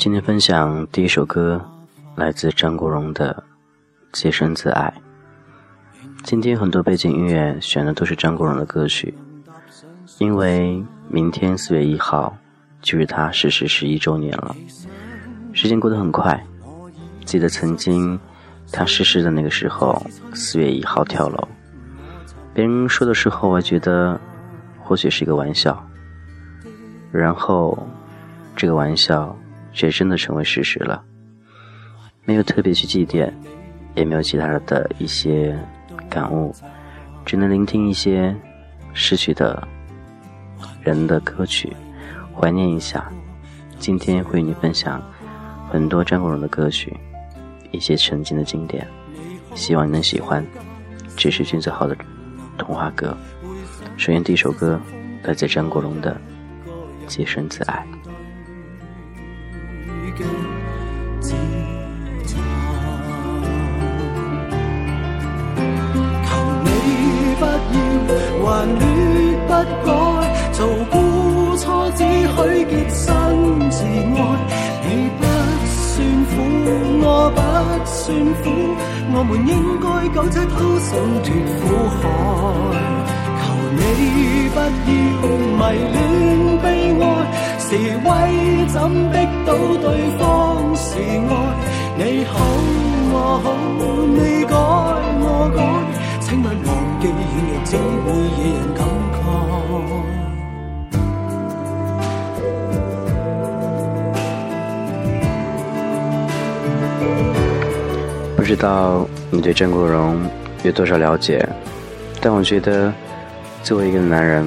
今天分享第一首歌，来自张国荣的《洁身自爱》。今天很多背景音乐选的都是张国荣的歌曲，因为明天四月一号就是他逝世十一周年了。时间过得很快，记得曾经他逝世的那个时候，四月一号跳楼，别人说的时候，我觉得或许是一个玩笑，然后这个玩笑。却真的成为事实了，没有特别去祭奠，也没有其他的一些感悟，只能聆听一些逝去的人的歌曲，怀念一下。今天会与你分享很多张国荣的歌曲，一些曾经的经典，希望你能喜欢。这是君子好的童话歌。首先第一首歌来自张国荣的《洁身自爱》。还劣不改，做孤初只许洁身自爱。你不算苦，我不算苦，我们应该苟且偷生脱苦海。求你不要迷恋悲哀，是为怎逼到对方是爱？你好我好，你改我改，请问忘记软弱只会惹人感慨。不知道你对张国荣有多少了解，但我觉得，作为一个男人，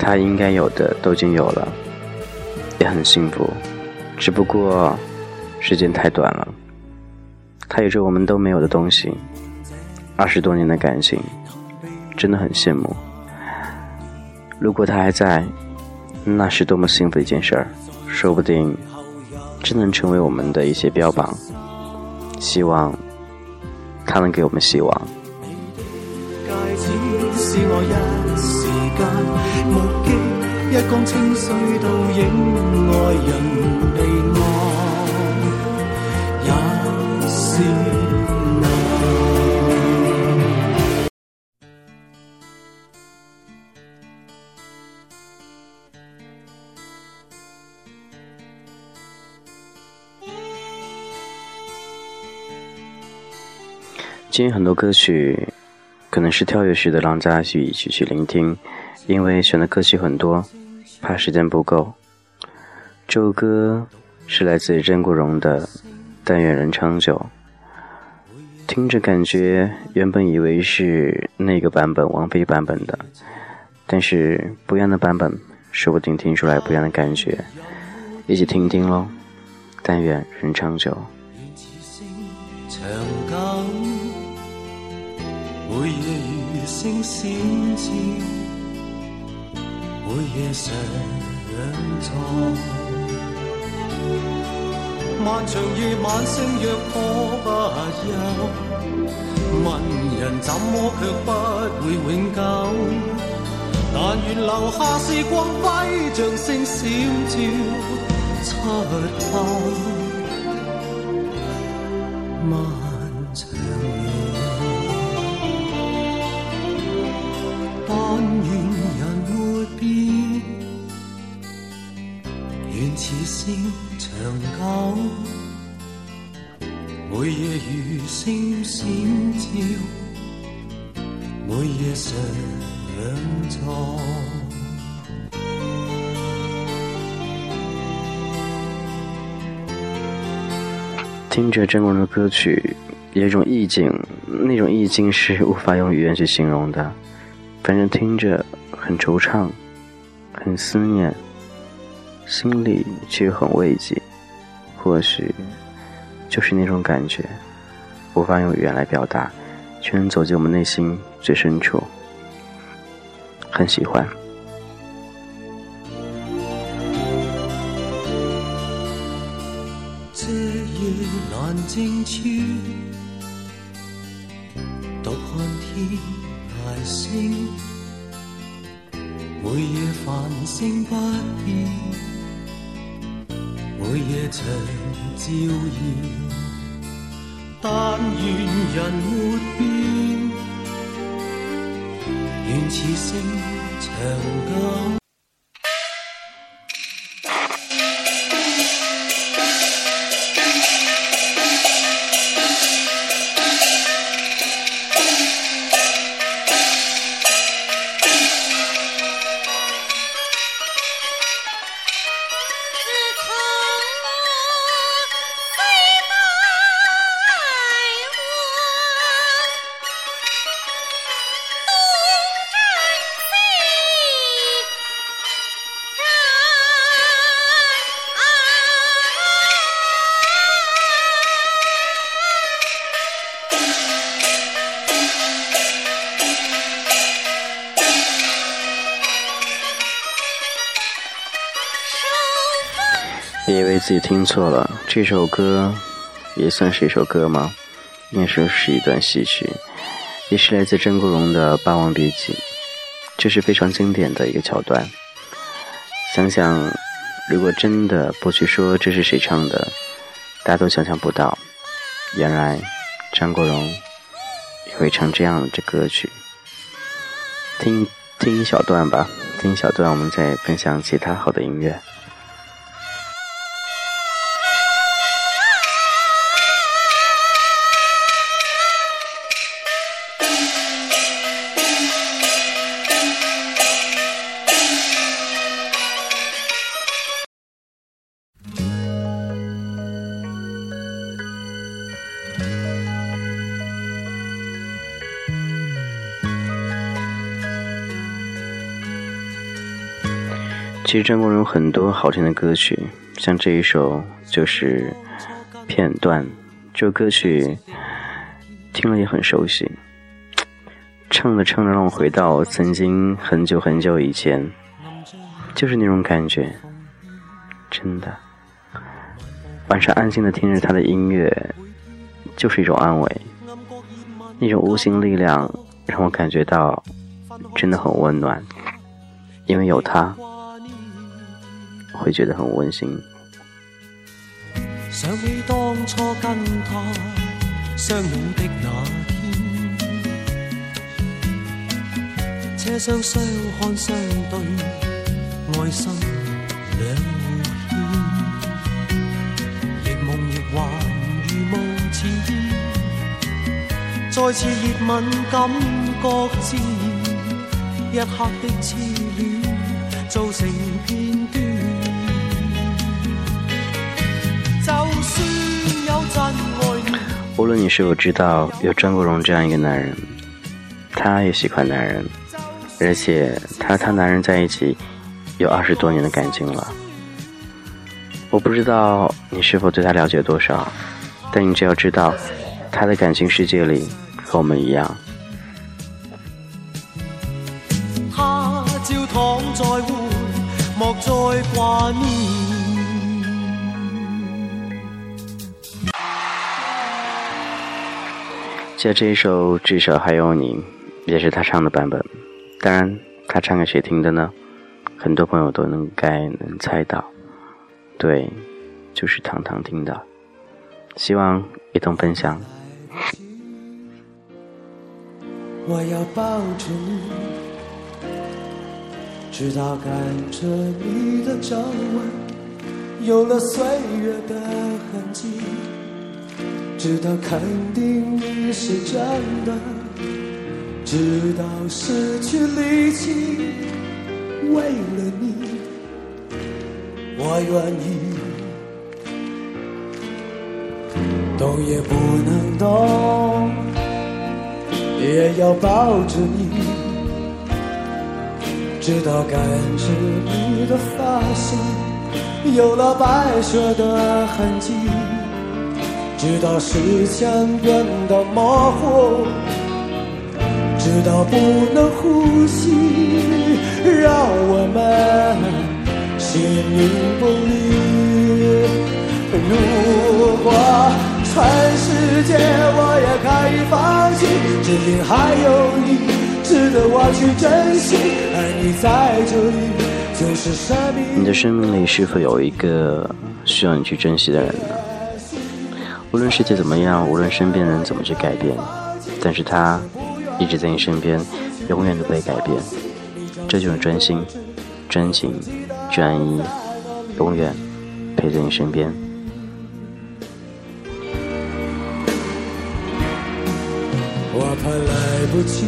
他应该有的都已经有了。也很幸福，只不过时间太短了。他有着我们都没有的东西，二十多年的感情，真的很羡慕。如果他还在，那是多么幸福的一件事儿，说不定真能成为我们的一些标榜。希望他能给我们希望。江清水倒影爱人被爱也是难。今天很多歌曲可能是跳跃式的，让大家去一起去聆听，因为选的歌曲很多。怕时间不够。这首歌是来自张国荣的《但愿人长久》，听着感觉原本以为是那个版本王菲版本的，但是不一样的版本，说不定听出来不一样的感觉。一起听听喽，《但愿人长久》。每夜每夜常在，漫长夜晚星若可不休，问人怎么却不会永久？但愿留下是光辉，像星闪照出口。听着郑国荣的歌曲，有一种意境，那种意境是无法用语言去形容的。反正听着很惆怅，很思念，心里却很慰藉。或许就是那种感觉，无法用语言来表达，却能走进我们内心最深处。很喜欢。这夜难静处，独看天大星，每夜繁星不变，每夜长照耀。但愿人没变，愿此生长久。自己听错了，这首歌也算是一首歌吗？应该说是一段戏曲，也是来自张国荣的《霸王别姬》，这是非常经典的一个桥段。想想，如果真的不去说这是谁唱的，大家都想象不到，原来张国荣也会唱这样的歌曲。听听一小段吧，听一小段，我们再分享其他好的音乐。其实张国荣很多好听的歌曲，像这一首就是片段。这首歌曲听了也很熟悉，唱着唱着让我回到曾经很久很久以前，就是那种感觉，真的。晚上安静的听着他的音乐，就是一种安慰，那种无形力量让我感觉到真的很温暖，因为有他。会觉得很温馨。想起当初跟他相拥的那天，车厢相看相对，爱心两互牵，亦梦亦幻，如梦似烟。再次热吻，感觉自然，一刻的痴恋，造成片段。无论你是否知道有张国荣这样一个男人，他也喜欢男人，而且他和他男人在一起有二十多年的感情了。我不知道你是否对他了解多少，但你只要知道，他的感情世界里和我们一样。他朝躺在会，莫再挂念。像这一首《至少还有你》，也是他唱的版本。当然，他唱给谁听的呢？很多朋友都能该能猜到，对，就是糖糖听的。希望一同分享。我要抱着你，直到看着你的皱纹有了岁月的痕迹。直到肯定你是真的，直到失去力气，为了你，我愿意，动也不能动，也要抱着你，直到感知你的发线有了白雪的痕迹。直到视线变得模糊，直到不能呼吸，让我们形影不离。如果全世界我也可以放弃，只因还有你。值得我去珍惜。而你在这里，就是生命。你的生命里是否有一个需要你去珍惜的人呢？无论世界怎么样，无论身边人怎么去改变，但是他一直在你身边，永远都不会改变。这就是专心、专情、专一，永远陪在你身边。我怕来不及，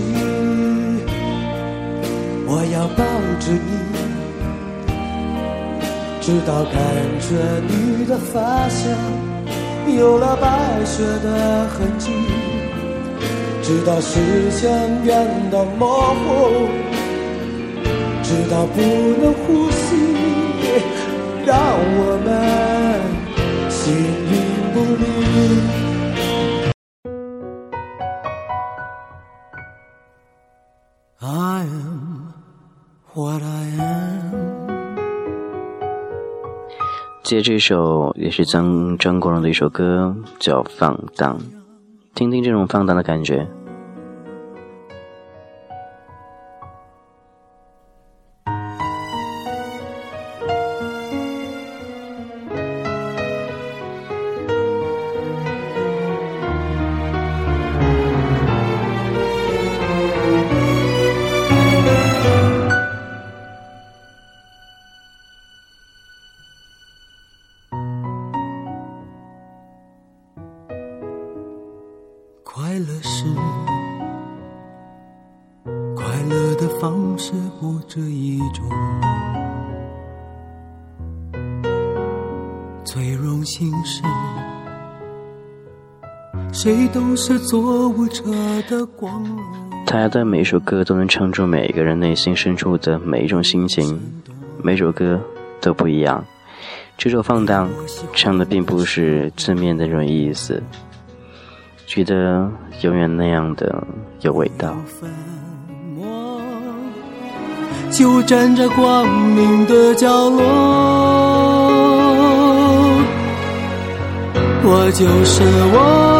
我要抱着你，直到感觉你的发香有了白雪的痕迹，直到视线变得模糊，直到不能呼吸，让我们形影不离。接这首也是张张国荣的一首歌，叫《放荡》，听听这种放荡的感觉。谁都是做舞者的光荣。他的每一首歌都能唱出每一个人内心深处的每一种心情，每首歌都不一样。这首《放荡》唱的并不是字面的那种意思，觉得永远那样的有味道。就站在光明的角落。我就是我，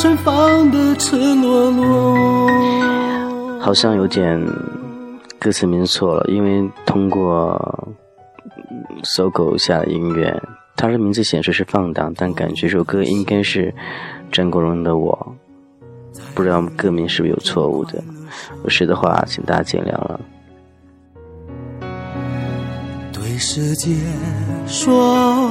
盛放的赤裸裸。好像有点歌词名错了，因为通过嗯搜狗下的音乐，它的名字显示是放荡，但感觉这首歌应该是张国荣的《我》，不知道歌名是不是有错误的，如果是的话，请大家见谅了。对世界说，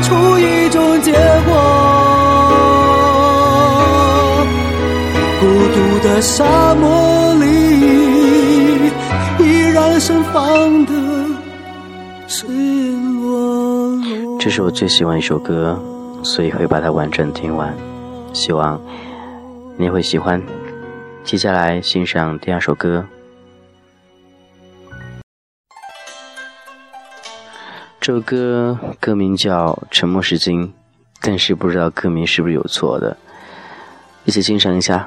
出一种结果。孤独的沙漠里，依然盛放的赤裸裸。这是我最喜欢一首歌，所以会把它完整听完。希望你也会喜欢。接下来欣赏第二首歌。这首歌歌名叫《沉默是金》，但是不知道歌名是不是有错的，一起欣赏一下。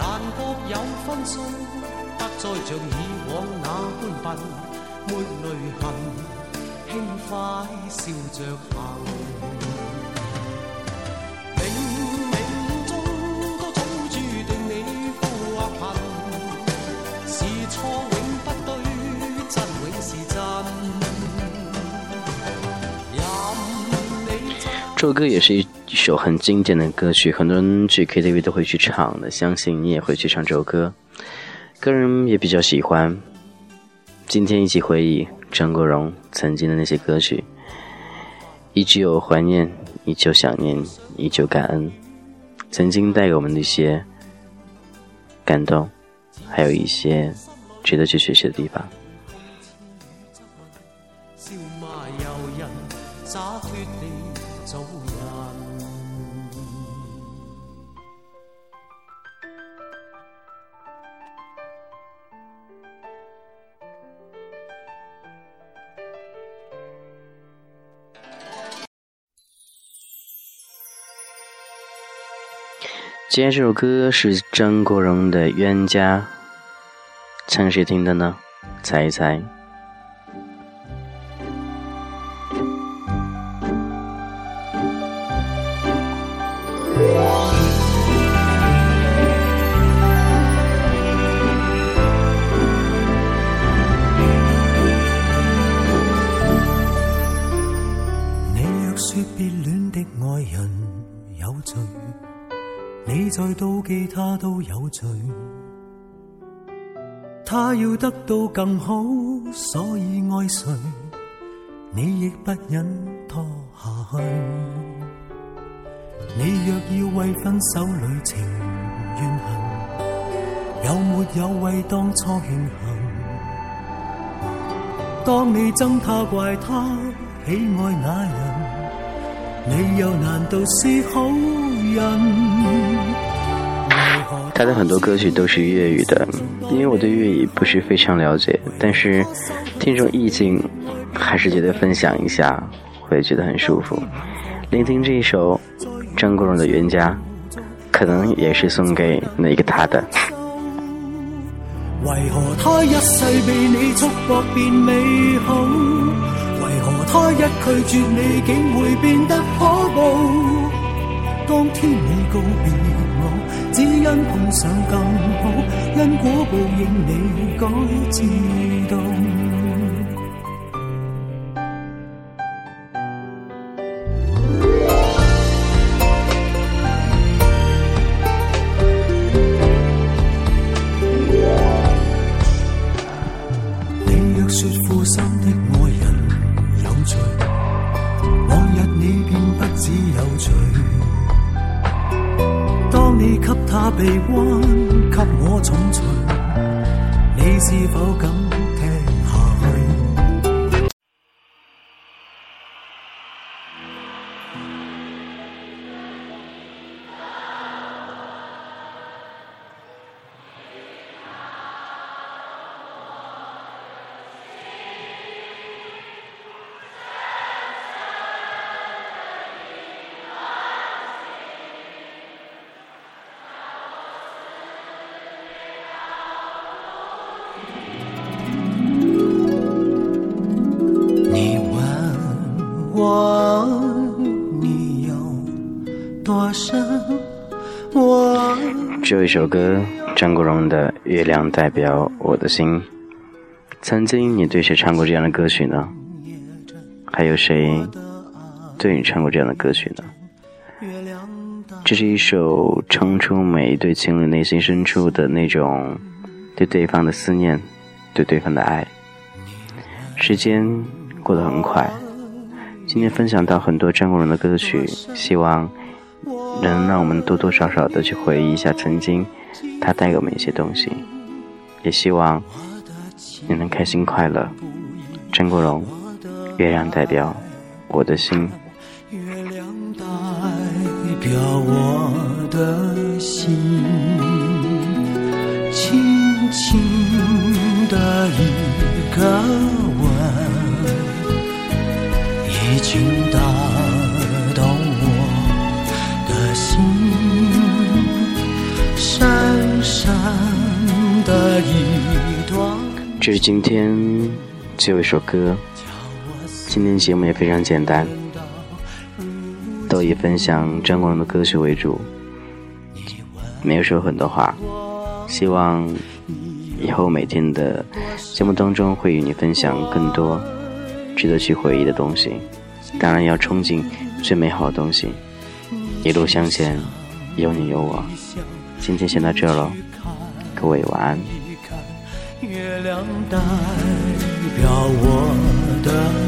但各有分数，不再像以往那般笨，没泪痕，轻快笑着行。冥冥中都早注定你富或贫，是错永不对，真永是真。任你这首歌也是一。一首很经典的歌曲，很多人去 KTV 都会去唱的，相信你也会去唱这首歌。个人也比较喜欢。今天一起回忆张国荣曾经的那些歌曲，依旧怀念，依旧想念，依旧感恩，曾经带给我们的一些感动，还有一些值得去学习的地方。今天这首歌是张国荣的《冤家》，唱谁听的呢？猜一猜。你若说别恋的爱人有罪。你再妒忌他都有罪，他要得到更好，所以爱谁，你亦不忍拖下去。你若要为分手旅程怨恨，有没有为当初庆幸？当你憎他怪他喜爱那人，他的很多歌曲都是粤语的，因为我对粤语不是非常了解，但是听这种意境，还是觉得分享一下会觉得很舒服。聆听这一首张国荣的《冤家》，可能也是送给那个他的。为何他一世被你束缚变美好？他一拒绝你竟会变得可怖？当天你告别我，只因碰上更好，因果报应你该知道。把臂弯，给我重锤，你是否感只有一首歌，张国荣的《月亮代表我的心》。曾经你对谁唱过这样的歌曲呢？还有谁对你唱过这样的歌曲呢？这是一首唱出每一对情侣内心深处的那种对对方的思念，对对方的爱。时间过得很快。今天分享到很多张国荣的歌曲，希望能让我们多多少少的去回忆一下曾经它带给我们一些东西。也希望你能开心快乐。张国荣，月亮代表我的心。月亮代表我的心，轻轻的一个吻，已经打这是今天最后一首歌。今天节目也非常简单，都以分享张国荣的歌曲为主，没有说很多话。希望以后每天的节目当中会与你分享更多值得去回忆的东西，当然要憧憬最美好的东西。一路向前，有你有我。今天先到这喽，各位晚安。能代表我的